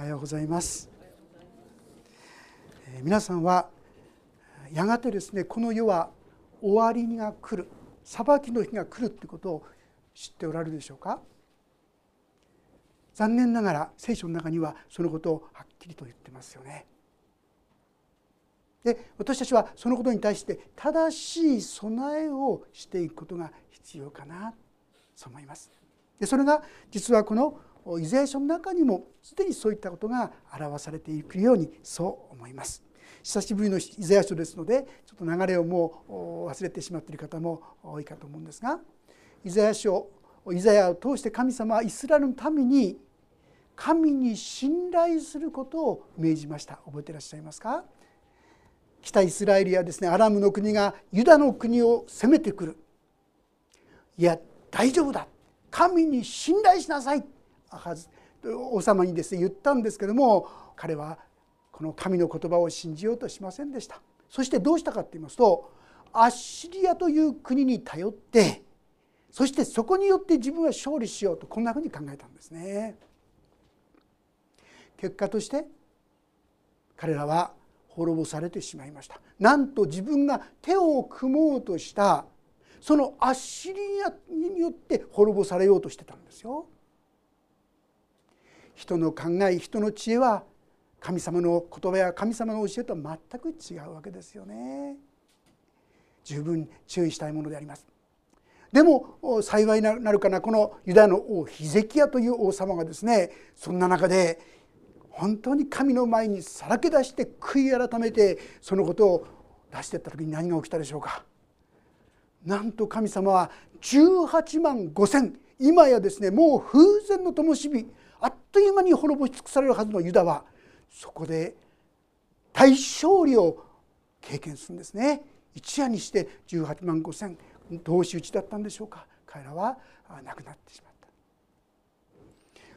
おはようございます、えー、皆さんはやがてですねこの世は終わりが来る裁きの日が来るということを知っておられるでしょうか？残念ながら聖書の中にはそのことをはっきりと言ってますよね。で私たちはそのことに対して正しい備えをしていくことが必要かなと思います。でそれが実はこのイザヤ書の中にもすでにそういったことが表されていくようにそう思います。久しぶりのイザヤ書ですのでちょっと流れをもう忘れてしまっている方も多いかと思うんですがイザヤ書イザヤを通して神様はイスラエルのために神に信頼することを命じました。覚えていらっしゃいますか？北イスラエルやですねアラムの国がユダの国を攻めてくる。いや大丈夫だ。神に信頼しなさい。王様にですね言ったんですけども彼はこの神の言葉を信じようとしませんでしたそしてどうしたかと言いますとアッシリアという国に頼ってそしてそこによって自分は勝利しようとこんなふうに考えたんですね。結果として彼らは滅ぼされてしまいましたなんと自分が手を組もうとしたそのアッシリアによって滅ぼされようとしてたんですよ。人の考え人の知恵は神様の言葉や神様の教えとは全く違うわけですよね。十分注意したいものであります。でも幸いなるかなこのユダヤの王ヒゼキヤという王様がですねそんな中で本当に神の前にさらけ出して悔い改めてそのことを出していった時に何が起きたでしょうかなんと神様は18万5千今やですねもう風前の灯火あっという間に滅ぼし尽くされるはずのユダはそこで大勝利を経験するんですね。一夜にして18万5千同士討ちだったんでしょうか。彼らは亡くなってしまう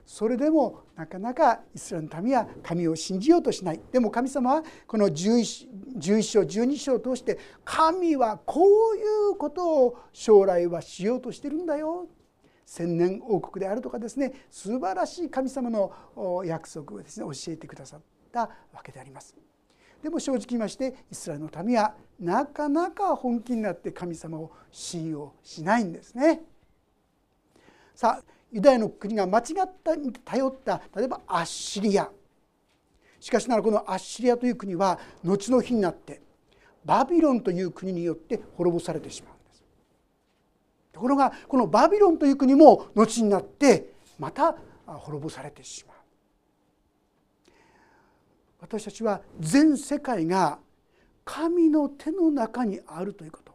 それでもなかなかイスラエルの民は神を信じようとしない。でも神様はこの 11, 11章12章を通して神はこういうことを将来はしようとしてるんだよ。千年王国であるとかですね素晴らしい神様の約束をですね教えてくださったわけであります。でも正直言いましてイスラエルの民はなかなか本気になって神様を信用しないんですね。さあユダヤの国が間違ったに頼った例えばアッシリアしかしながらこのアッシリアという国は後の日になってバビロンという国によって滅ぼされてしまうところがこのバビロンという国も後になってまた滅ぼされてしまう私たちは全世界が神の手の中にあるということ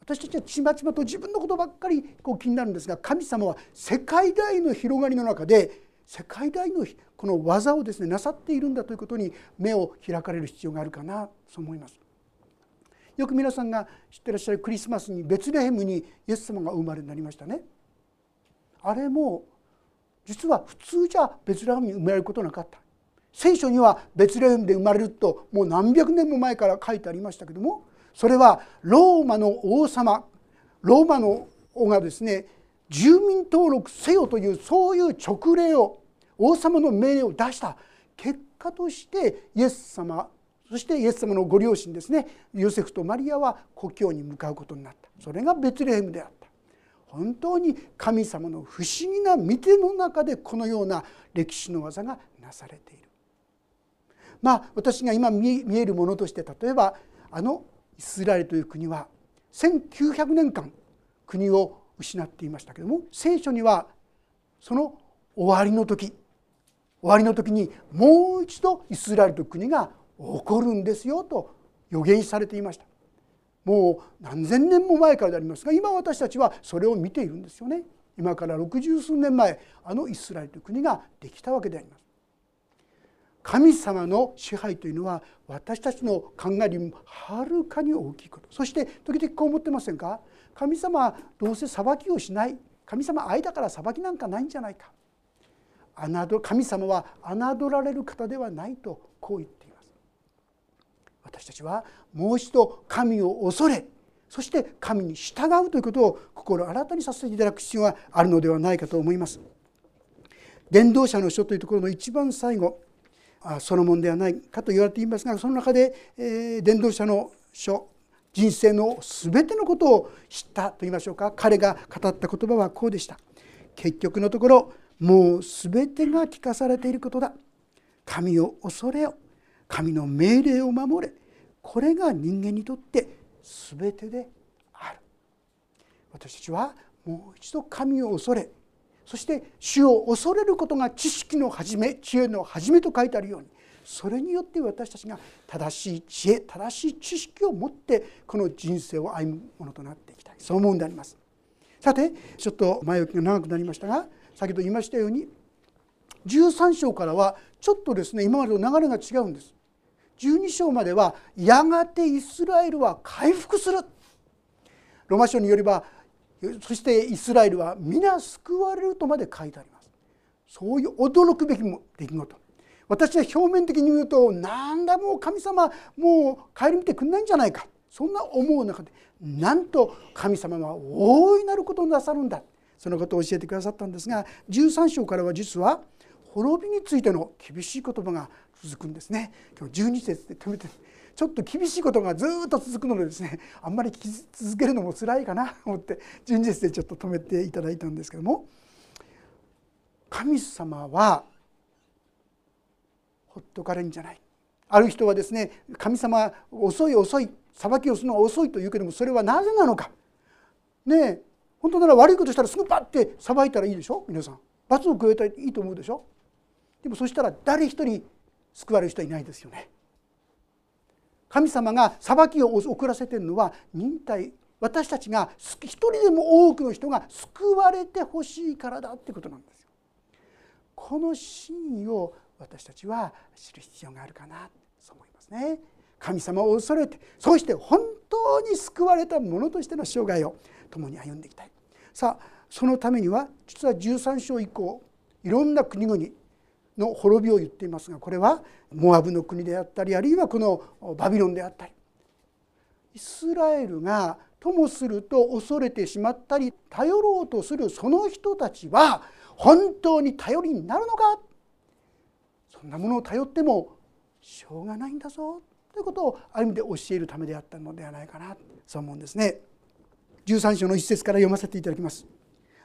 私たちはちまちまと自分のことばっかりこう気になるんですが神様は世界大の広がりの中で世界大のこの技をですねなさっているんだということに目を開かれる必要があるかなと思います。よく皆さんが知ってらっしゃるクリスマスにベツレヘムにイエス様が生まれになりましたね。あれも実は普通じゃベツレヘムに生まれることなかった。聖書にはベツレヘムで生まれるともう何百年も前から書いてありましたけどもそれはローマの王様ローマの王がですね住民登録せよというそういう勅令を王様の命令を出した結果としてイエス様そしてイエス様のご両親ですね。ヨセフとマリアは故郷に向かうことになった。それがベツレヘムであった。本当に神様の不思議な見ての中でこのような歴史の技がなされている。まあ私が今見えるものとして例えばあのイスラエルという国は1900年間国を失っていましたけども聖書にはその終わりの時終わりの時にもう一度イスラエルという国が起こるんですよと予言されていました。もう何千年も前からでありますが今私たちはそれを見ているんですよね。今から六十数年前あのイスラエルという国ができたわけであります。神様の支配というのは私たちの考えよりもはるかに大きいこと。そして時々こう思ってませんか？神様はどうせ裁きをしない。神様愛だから裁きなんかないんじゃないか。神様は侮られる方ではないとこう言って私たちはもう一度神を恐れそして神に従うということを心新たにさせていただく必要があるのではないかと思います。伝道者の書というところの一番最後ソロモンではないかと言われていますがその中で、えー、伝道者の書人生の全てのことを知ったと言いましょうか。彼が語った言葉はこうでした。結局のところもう全てが聞かされていることだ。神を恐れよ。神の命令を守れ。これが人間にとって全てである。私たちはもう一度神を恐れそして主を恐れることが知識の始め知恵の始めと書いてあるようにそれによって私たちが正しい知恵正しい知識を持ってこの人生を歩むものとなっていきたい。そう思うんであります。さてちょっと前置きが長くなりましたが先ほど言いましたように13章からはちょっとですね今までの流れが違うんです。12章まではやがてイスラエルは回復する。ロマ書によればそしてイスラエルは皆救われるとまで書いてあります。そういう驚くべき出来事。私は表面的に言うとなんだもう神様もう顧みてくんないんじゃないか。そんな思う中でなんと神様は大いなることをなさるんだ。そのことを教えてくださったんですが13章からは実は滅びについての厳しい言葉が続くんですね。今日12節で止めてちょっと厳しいことがずっと続くのでですね あんまり聞き続けるのも辛いかなと思って順次でちょっと止めていただいたんですけども神様はほっとかれんじゃない。ある人はですね神様遅い遅い裁きをするのは遅いと言うけどもそれはなぜなのか。ねえ本当なら悪いことしたらすぐパッて裁いたらいいでしょ？皆さん。罰を加えたらいいと思うでしょ？でもそしたら誰一人救われる人はいないですよね神様が裁きを遅らせてるのは忍耐私たちが一人でも多くの人が救われてほしいからだってことなんですよ。この真意を私たちは知る必要があるかなそう思いますね。神様を恐れてそして本当に救われた者としての生涯を共に歩んでいきたい。さあそのためには実は13章以降いろんな国々の滅びを言っていますがこれはモアブの国であったりあるいはこのバビロンであったりイスラエルがともすると恐れてしまったり頼ろうとするその人たちは本当に頼りになるのか？そんなものを頼ってもしょうがないんだぞということをある意味で教えるためであったのではないかなそう思うんですね。13章の一節から読ませていただきます。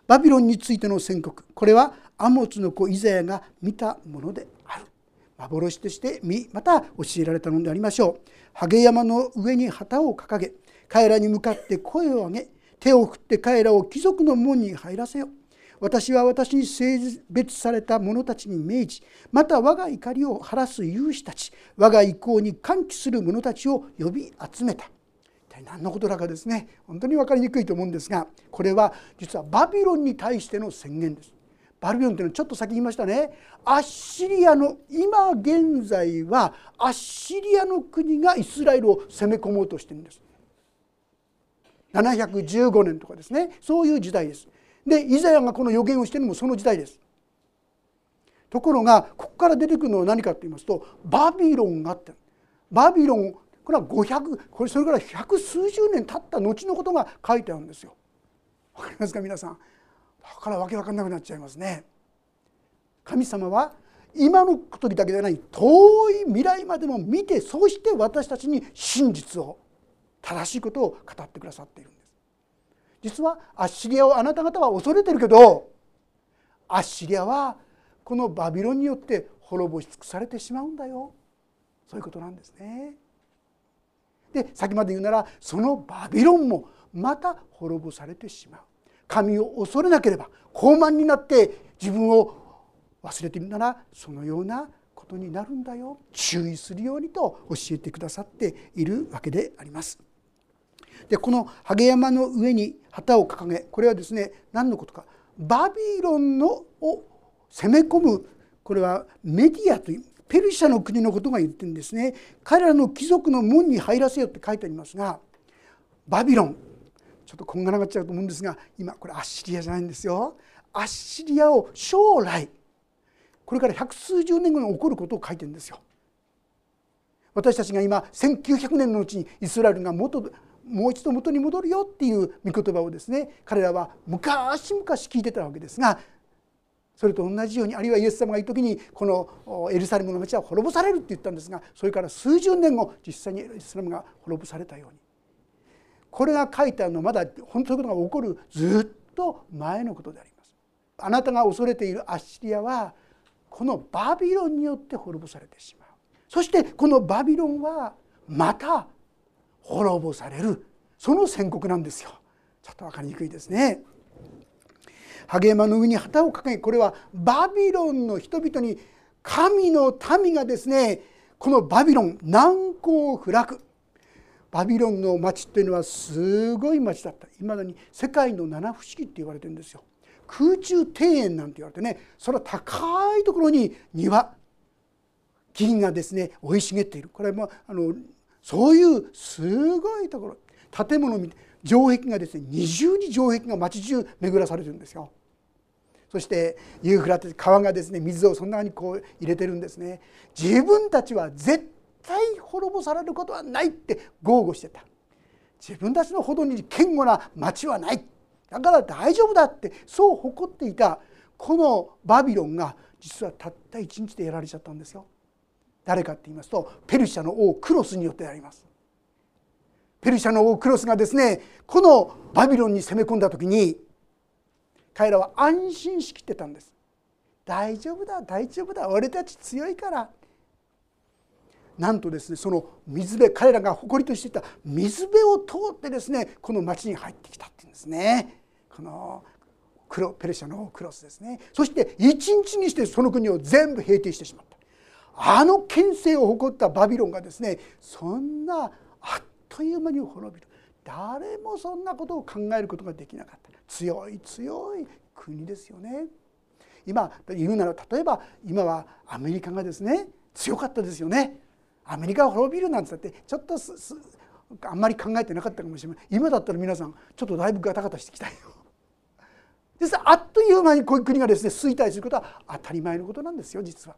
バビロンについての宣告。これはアモツの子イザヤが見たものである。幻として見また教えられたのでありましょう。ハゲ山の上に旗を掲げ彼らに向かって声を上げ手を振って彼らを貴族の門に入らせよ私は私に性別された者たちに命じまた我が怒りを晴らす勇士たち我が意向に歓喜する者たちを呼び集めた。体何のことだかですね本当に分かりにくいと思うんですがこれは実はバビロンに対しての宣言です。バビロンというのはちょっと先言いましたねアッシリアの今現在はアッシリアの国がイスラエルを攻め込もうとしてるんです。715年とかですねそういう時代です。でイザヤがこの予言をしてるのもその時代です。ところがここから出てくるのは何かと言いますとバビロンがあってバビロンこれは500これそれから百数十年経った後のことが書いてあるんですよ。わかりますか皆さん。だからわけわかんなくなっちゃいますね。神様は今の時だけではない遠い未来までも見てそうして私たちに真実を正しいことを語ってくださっているんです。実はアッシリアをあなた方は恐れてるけどアッシリアはこのバビロンによって滅ぼし尽くされてしまうんだよそういうことなんですね。で先まで言うならそのバビロンもまた滅ぼされてしまう。神を恐れなければ傲慢になって自分を忘れているならそのようなことになるんだよ。注意するようにと教えてくださっているわけであります。でこのハゲ山の上に旗を掲げこれはですね何のことか。バビロンのを攻め込む。これはメディアというペルシャの国のことが言ってるんですね。彼らの貴族の門に入らせよって書いてありますがバビロン。ちょっとこんがらがっちゃうと思うんですが今これアッシリアじゃないんですよ。アッシリアを将来これから百数十年後に起こることを書いてるんですよ。私たちが今1900年のうちにイスラエルが元もう一度元に戻るよっていう御言葉をですね彼らは昔々聞いてたわけですがそれと同じようにあるいはイエス様がいる時にこのエルサレムの町は滅ぼされるって言ったんですがそれから数十年後実際にエルサレムが滅ぼされたように。これが書いてあるのはまだ本当のことが起こるずっと前のことであります。あなたが恐れているアッシリアはこのバビロンによって滅ぼされてしまう。そしてこのバビロンはまた滅ぼされる。その宣告なんですよ。ちょっと分かりにくいですね。萩山の上に旗を掲げこれはバビロンの人々に神の民がですねこのバビロン難攻を開く。バビロンの町っていうのはすごい町だった。いまだに世界の七不思議って言われてるんですよ。空中庭園なんて言われてねそれは高いところに庭。木々がですね生い茂っている。これもああのそういうすごいところ。建物見て城壁がですね二重に城壁が町中巡らされるんですよ。そしてユーフラテ川がですね水をそんなにこう入れてるんですね。自分たちは絶対滅ぼされることはないって豪語してた。自分たちのほどに堅固な町はないだから大丈夫だってそう誇っていたこのバビロンが実はたった一日でやられちゃったんですよ。誰かって言いますとペルシャの王クロスによってありますペルシャの王クロスがですねこのバビロンに攻め込んだ時に彼らは安心しきってたんです。大丈夫だ大丈夫だ俺たち強いから。なんとですねその水辺彼らが誇りとしていた水辺を通ってですねこの町に入ってきたっていうんですね。このペルシャのクロスですね。そして一日にしてその国を全部平定してしまった。あの権勢を誇ったバビロンがですねそんなあっという間に滅びる誰もそんなことを考えることができなかった強い強い国ですよね。今言うなら例えば今はアメリカがですね強かったですよね。アメリカが滅びるなんてってちょっとあんまり考えてなかったかもしれない今だったら皆さんちょっとだいぶガタガタしてきたよ。ですあっという間にこういう国がですね衰退することは当たり前のことなんですよ実は。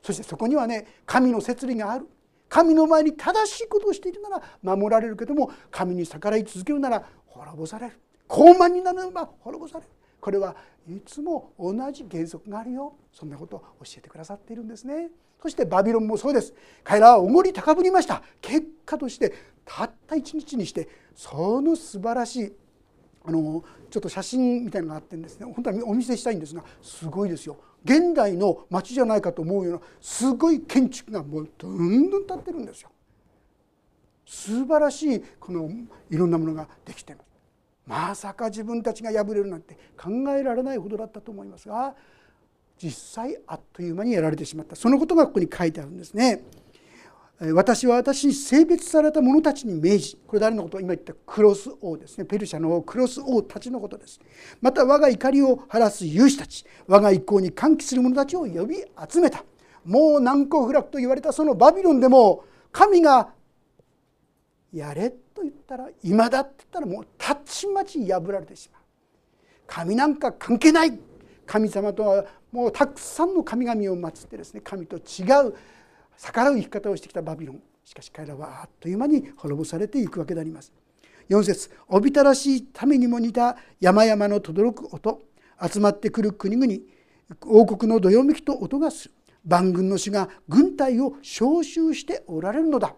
そしてそこにはね神の摂理がある神の前に正しいことをしているなら守られるけども神に逆らい続けるなら滅ぼされる。高慢になるなら滅ぼされる。これはいつも同じ原則があるよ。そんなことを教えてくださっているんですね。そしてバビロンもそうです。彼らはおごり高ぶりました。結果としてたった一日にしてその素晴らしいあのちょっと写真みたいなのがあってんですね本当はお見せしたいんですがすごいですよ。現代の町じゃないかと思うようなすごい建築がもうどんどん建ってるんですよ。素晴らしいこのいろんなものができてます。まさか自分たちが破れるなんて考えられないほどだったと思いますが実際あっという間にやられてしまったそのことがここに書いてあるんですね。私は私に性別された者たちに命じこれ誰のこと今言ったクロス王ですね。ペルシャのクロス王たちのことです。また我が怒りを晴らす勇士たち我が一行に歓喜する者たちを呼び集めた。もう難攻不落と言われたそのバビロンでも神がやれと言ったら今だって言ったらもうたちまち破られてしまう。神なんか関係ない。神様とはもうたくさんの神々を祀ってですね神と違う逆らう生き方をしてきたバビロン。しかし彼らはあっという間に滅ぼされていくわけであります。4節おびただしいためにも似た山々の轟く音集まってくる国々王国のどよめきと音がする。万軍の主が軍隊を召集しておられるのだ。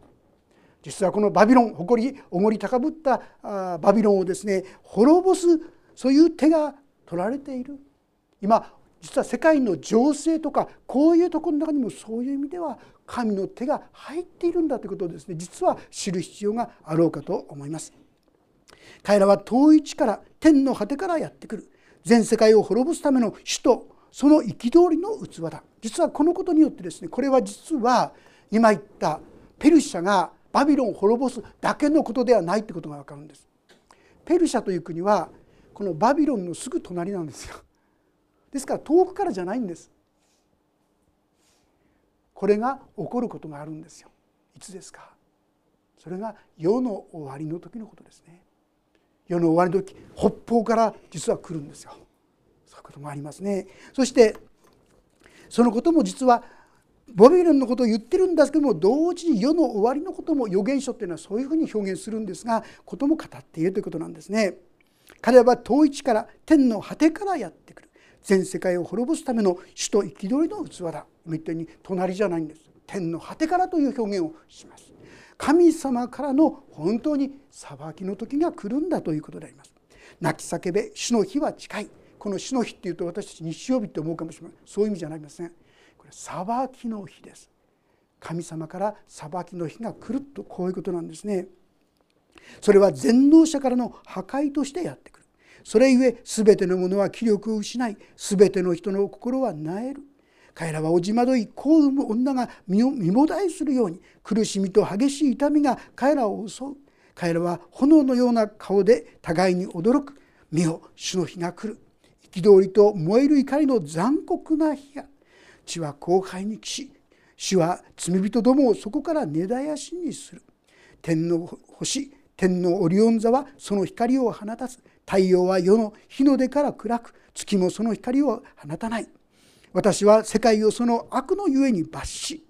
実はこのバビロン誇りおごり高ぶったバビロンをですね滅ぼすそういう手が取られている。今実は世界の情勢とかこういうところの中にもそういう意味では神の手が入っているんだということをですね実は知る必要があろうかと思います。彼らは遠い地から天の果てからやってくる全世界を滅ぼすための首都その憤りの器だ実はこのことによってですねこれは実は今言ったペルシャがバビロンを滅ぼすだけのことではないってことが分かるんです。ペルシャという国はこのバビロンのすぐ隣なんですよ。ですから遠くからじゃないんです。これが起こることがあるんですよ。いつですか？それが世の終わりの時のことですね。世の終わりの時北方から実は来るんですよ。そういうこともありますね。そしてそのことも実はボビロンのことを言ってるんですけども同時に世の終わりのことも預言書っていうのはそういうふうに表現するんですがことも語っているということなんですね。彼は遠い地から天の果てからやってくる。全世界を滅ぼすための主と憤りの器だ。今言ったように隣じゃないんです。天の果てからという表現をします。神様からの本当に裁きの時が来るんだということであります。泣き叫べ主の日は近い。この主の日っていうと私たち日曜日って思うかもしれません。そういう意味じゃありませんこれ裁きの日です。神様から裁きの日が来るとこういうことなんですね。それは全能者からの破壊としてやってくる。それゆえ全てのものは気力を失い全ての人の心はなえる。彼らはおじまどい子を産む女が身を身もだえするように苦しみと激しい痛みが彼らを襲う。彼らは炎のような顔で互いに驚く。見よ主の日が来る。憤りと燃える怒りの残酷な日が地は後輩に帰し主は罪人どもをそこから根絶やしにする。天の星天のオリオン座はその光を放たず。太陽は世の日の出から暗く月もその光を放たない。私は世界をその悪のゆえに罰し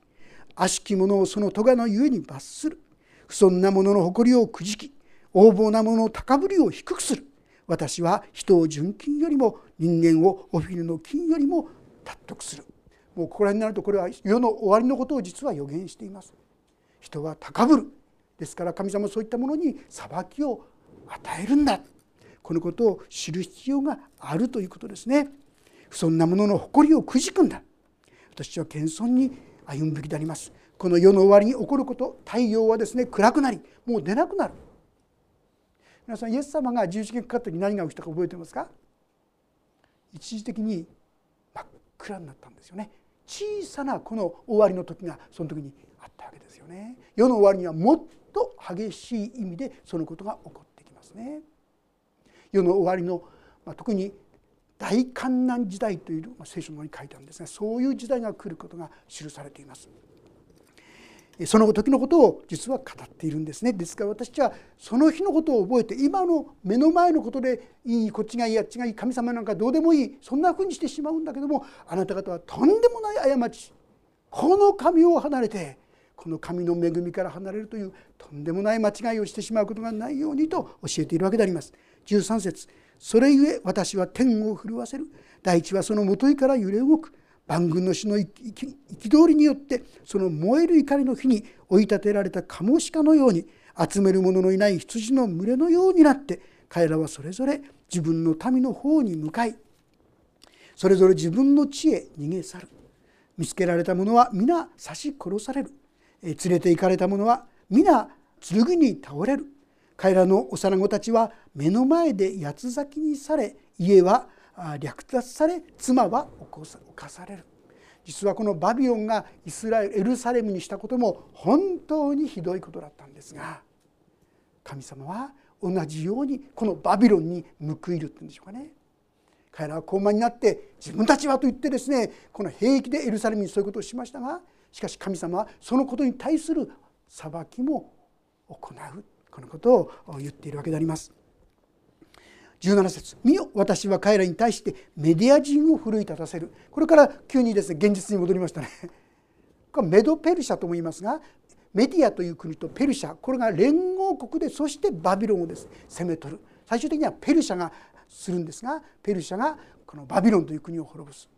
悪しき者をその咎のゆえに罰する。不尊な者の誇りをくじき横暴な者の高ぶりを低くする。私は人を純金よりも人間をオフィルの金よりも尊くする。もうここら辺になるとこれは世の終わりのことを実は予言しています。人は高ぶる。ですから神様はそういったものに裁きを与えるんだ。このことを知る必要があるということですね。そんなものの誇りをくじくんだ。私は謙遜に歩むべきであります。この世の終わりに起こること太陽はですね暗くなりもう出なくなる。皆さんイエス様が十字架にかかった時何が起きたか覚えてますか？一時的に真っ暗になったんですよね。小さなこの終わりの時がその時にあったわけですよね。世の終わりにはもっと激しい意味でそのことが起こってきますね。世の終わりの、まあ、特に大観難時代というま聖書の方に書いてあるんですがそういう時代が来ることが記されています。その時のことを実は語っているんですねですから私たちはその日のことを覚えて今の目の前のことでいいこっちがいいあっちがいい神様なんかどうでもいいそんなふうにしてしまうんだけどもあなた方はとんでもない過ちこの神を離れてこの神の恵みから離れるというとんでもない間違いをしてしまうことがないようにと教えているわけであります。13節。それゆえ私は天を震わせる。大地はそのもといから揺れ動く。万軍の主の憤りによってその燃える怒りの火に追い立てられたカモシカのように集める者のいない羊の群れのようになって彼らはそれぞれ自分の民の方に向かいそれぞれ自分の地へ逃げ去る。見つけられた者は皆刺し殺される。連れて行かれた者は皆剣に倒れる。彼らの幼子たちは目の前で八つ咲きにされ家は略奪され妻は犯される。実はこのバビロンがイスラエルエルサレムにしたことも本当にひどいことだったんですが神様は同じようにこのバビロンに報いるっていうんでしょうかね。彼らは高慢になって自分たちはと言ってですねこの兵器でエルサレムにそういうことをしましたがしかし神様はそのことに対する裁きも行う。このことを言っているわけであります。17節見よ私は彼らに対してメディア人を奮い立たせる。これから急にですね現実に戻りましたね。これメドペルシャとも言いますがメディアという国とペルシャこれが連合国でそしてバビロンをです攻め取る。最終的にはペルシャがするんですがペルシャがこのバビロンという国を滅ぼす。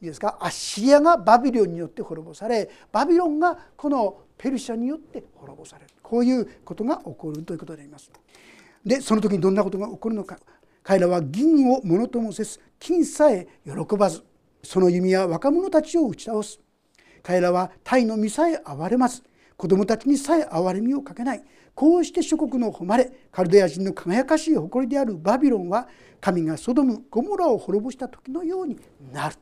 いいですか？アッシリアがバビロンによって滅ぼされバビロンがこのペルシャによって滅ぼされる。こういうことが起こるということであります。でその時にどんなことが起こるのか。彼らは銀をものともせず金さえ喜ばず。その弓は若者たちを打ち倒す。彼らはタイの実さえ憐れまず子供たちにさえ憐れみをかけない。こうして諸国の誉れカルデア人の輝かしい誇りであるバビロンは神がソドムゴモラを滅ぼした時のようになる。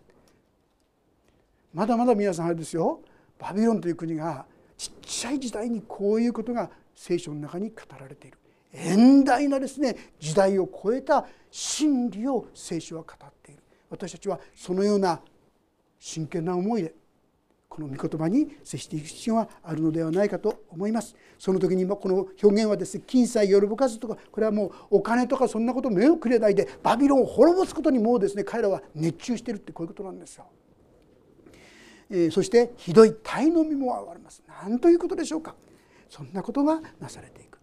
まだまだ皆さんあれですよ。バビロンという国がちっちゃい時代にこういうことが聖書の中に語られている。遠大なですね時代を超えた真理を聖書は語っている。私たちはそのような真剣な思いでこの御言葉に接していく必要があるのではないかと思います。その時にこの表現はですね金さえ喜ばずとかこれはもうお金とかそんなこと目をくれないでバビロンを滅ぼすことにもうですね彼らは熱中しているってこういうことなんですよ。えそしてひどい体の身も憐れます。何ということでしょうか。そんなことがなされていく。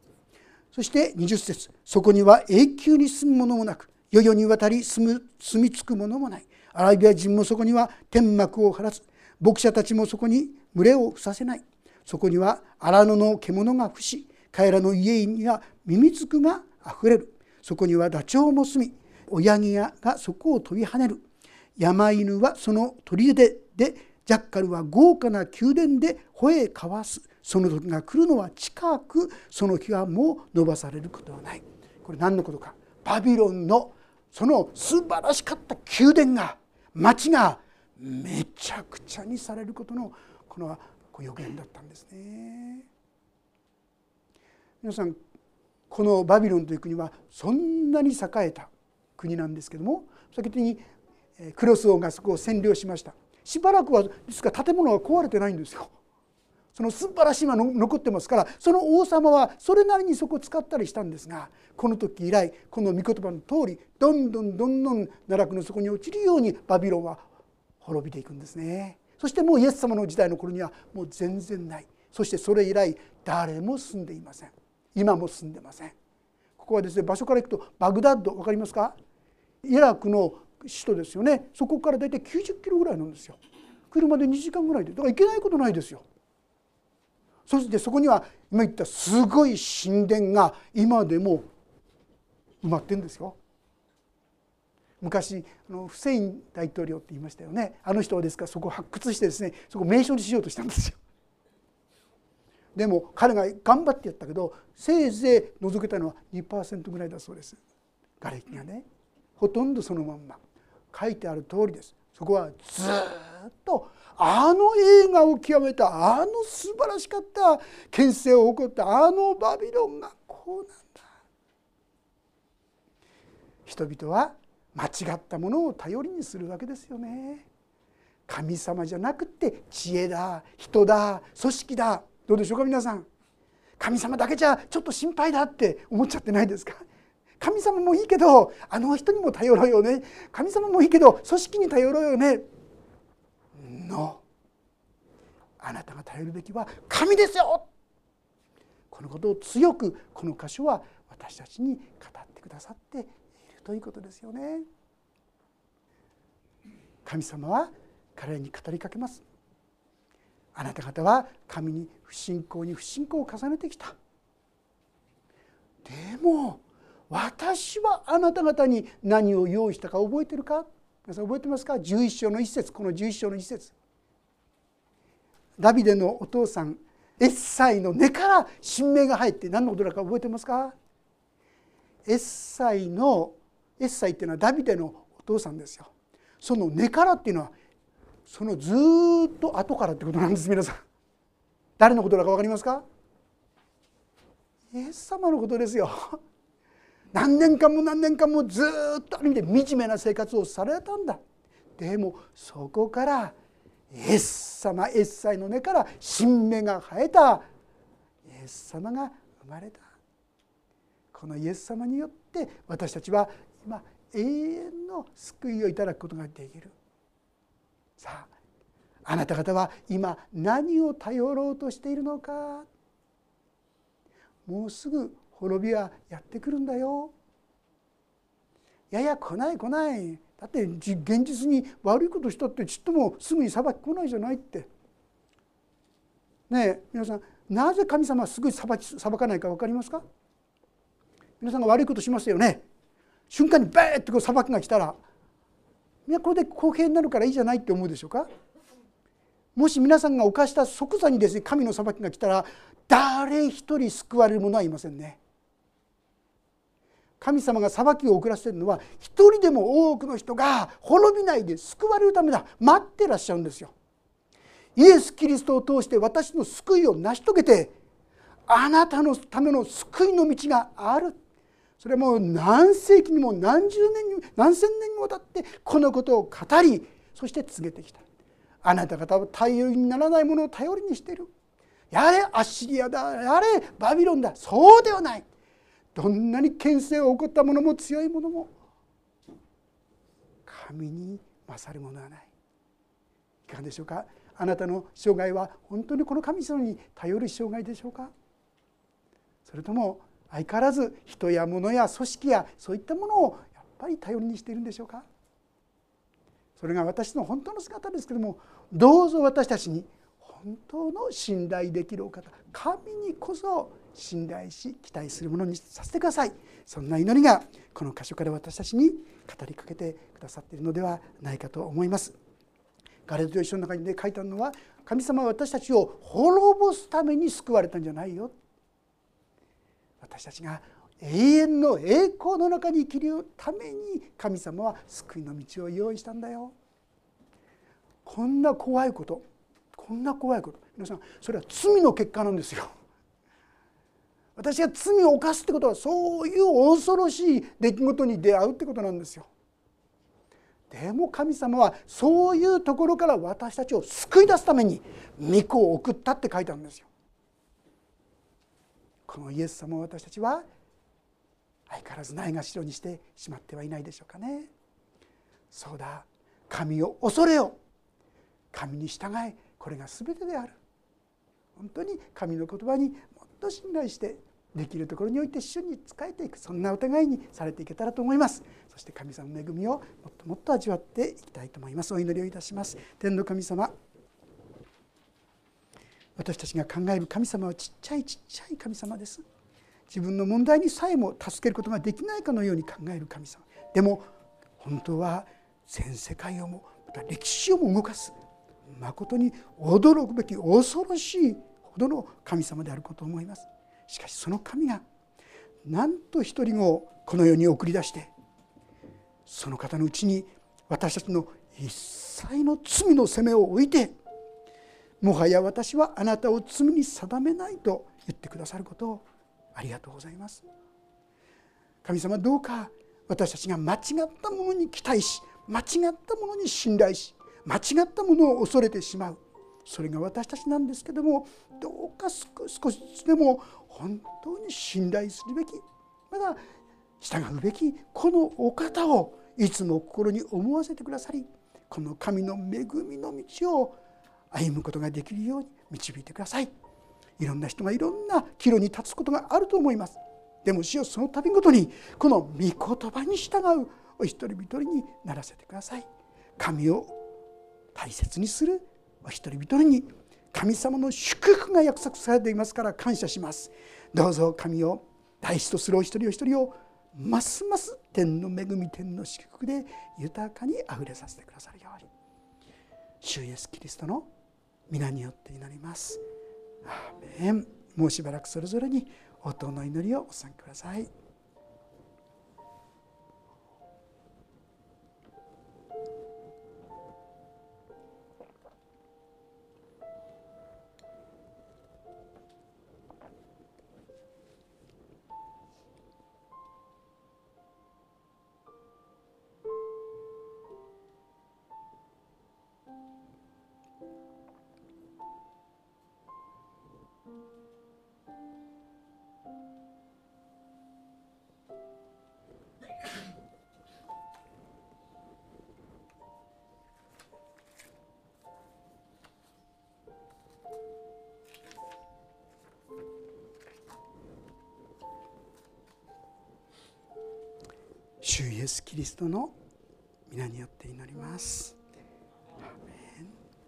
そして20節。そこには永久に住むものもなく世々にわたり住む住み着くものもない。アラビア人もそこには天幕を張らず牧者たちもそこに群れを伏させない。そこには荒野の獣が伏し彼らの家にはミミズクがあふれる。そこにはダチョウも住み親木屋がそこを飛び跳ねる。山犬はその砦ででジャッカルは豪華な宮殿で吠え交わす。その時が来るのは近くその日はもう伸ばされることはない。これ何のことか。バビロンのその素晴らしかった宮殿が町がめちゃくちゃにされることのこの予言だったんですね。皆さんこのバビロンという国はそんなに栄えた国なんですけども先にクロス王がそこを占領しました。しばらくはですから建物が壊れてないんですよ。その素晴らしいの残ってますからその王様はそれなりにそこを使ったりしたんですがこの時以来この御言葉の通りどんどんどんどん奈落の底に落ちるようにバビロンは滅びていくんですね。そしてもうイエス様の時代の頃にはもう全然ない。そしてそれ以来誰も住んでいません。今も住んでません。ここはですね場所から行くとバグダッド分かりますか？イラクの首都ですよね。そこから大体90キロぐらいなんですよ。車で2時間ぐらいで。だから行けないことないですよ。そしてそこには今言ったすごい神殿が今でも埋まってるんですよ。昔あのフセイン大統領って言いましたよね。あの人はですからそこを発掘してですねそこを名所にしようとしたんですよ。でも彼が頑張ってやったけどせいぜい除けたのは2%ぐらいだそうです。瓦礫がね。ほとんどそのまんま。書いてある通りです。そこはずっとあの映画を極めたあの素晴らしかった権勢を誇ったあのバビロンがこうなんだ。人々は間違ったものを頼りにするわけですよね。神様じゃなくて知恵だ人だ組織だ。どうでしょうか皆さん。神様だけじゃちょっと心配だって思っちゃってないですか？神様もいいけどあの人にも頼ろうよね神様もいいけど組織に頼ろうよねのあなたが頼るべきは神ですよこのことを強くこの箇所は私たちに語ってくださっているということですよね。神様は彼に語りかけます。あなた方は神に不信仰に不信仰を重ねてきた。でも私はあなた方に何を用意したか覚えてるか？皆さん覚えてますか？11章の一節この11章の一節。ダビデのお父さんエッサイの根から新芽が入って何のことだか覚えてますか？エッサイのエッサイっていうのはダビデのお父さんですよ。その根からっていうのはそのずっと後からってことなんです皆さん。誰のことだか分かりますか？イエス様のことですよ。何年間も何年間もずっとある意味で惨めな生活をされたんだ。でもそこからイエス様エッサイの根から新芽が生えた。イエス様が生まれた。このイエス様によって私たちは今永遠の救いをいただくことができる。さああなた方は今何を頼ろうとしているのか。もうすぐ滅びはやってくるんだよ。いやいや来ない来ない。だって現実に悪いことしたってちっともすぐに裁き来ないじゃないって。ねえ皆さんなぜ神様はすぐ裁き裁かないか分かりますか？皆さんが悪いことしますよね。瞬間にバーッとこう裁きが来たら。みんなこれで公平になるからいいじゃないって思うでしょうか？もし皆さんが犯した即座にですね神の裁きが来たら誰一人救われる者はいませんね。神様が裁きを遅らせてるのは一人でも多くの人が滅びないで救われるためだ。待ってらっしゃるんですよ。イエス・キリストを通して私の救いを成し遂げてあなたのための救いの道がある。それはもう何世紀にも何十年にも何千年にもわたってこのことを語りそして告げてきた。あなた方は頼りにならないものを頼りにしている。やれアッシリアだ。やれバビロンだ。そうではない。どんなに牽制を起こった者も強い者も神に勝るものはない。いかがでしょうか？あなたの生涯は本当にこの神様に頼る生涯でしょうか？それとも相変わらず人や物や組織やそういったものをやっぱり頼りにしているんでしょうか？それが私の本当の姿ですけどもどうぞ私たちに本当の信頼できるお方神にこそ信頼し期待するものにさせてください。そんな祈りがこの箇所から私たちに語りかけてくださっているのではないかと思います。ガレード一緒の中に、ね、書いてあるのは神様は私たちを滅ぼすために救われたんじゃないよ。私たちが永遠の栄光の中に生きるために神様は救いの道を用意したんだよ。こんな怖いことこんな怖いこと。皆さんそれは罪の結果なんですよ。私が罪を犯すってことはそういう恐ろしい出来事に出会うってことなんですよ。でも神様はそういうところから私たちを救い出すために御子を送ったって書いてあるんですよ。このイエス様を私たちは相変わらずないがしろにしてしまってはいないでしょうかね。そうだ。神を恐れよ。神に従え。これが全てである。本当に神の言葉にと信頼してできるところにおいて主に仕えていくそんなお互いにされていけたらと思います。そして神様の恵みをもっともっと味わっていきたいと思います。お祈りをいたします。天の神様私たちが考える神様はちっちゃいちっちゃい神様です。自分の問題にさえも助けることができないかのように考える神様。でも本当は全世界をもまた歴史をも動かす。まことに驚くべき恐ろしいほどの神様であることを思います。しかしその神がなんと一人をこの世に送り出してその方のうちに私たちの一切の罪の責めを置いてもはや私はあなたを罪に定めないと言ってくださることをありがとうございます。神様どうか私たちが間違ったものに期待し間違ったものに信頼し間違ったものを恐れてしまう。それが私たちなんですけどもどうか少しずつでも本当に信頼するべきまだ従うべきこのお方をいつも心に思わせてくださりこの神の恵みの道を歩むことができるように導いてください。いろんな人がいろんな岐路に立つことがあると思います。でも主よその度ごとにこの御言葉に従うお一人一人にならせてください。神を大切にする一人一人に神様の祝福が約束されていますから感謝します。どうぞ神を大事とするお一人お一人をますます天の恵み天の祝福で豊かにあふれさせてくださるように。主イエスキリストの皆によって祈ります。アーメン。もうしばらくそれぞれに応答の祈りをお参加ください。主イエスキリストの皆によって祈ります。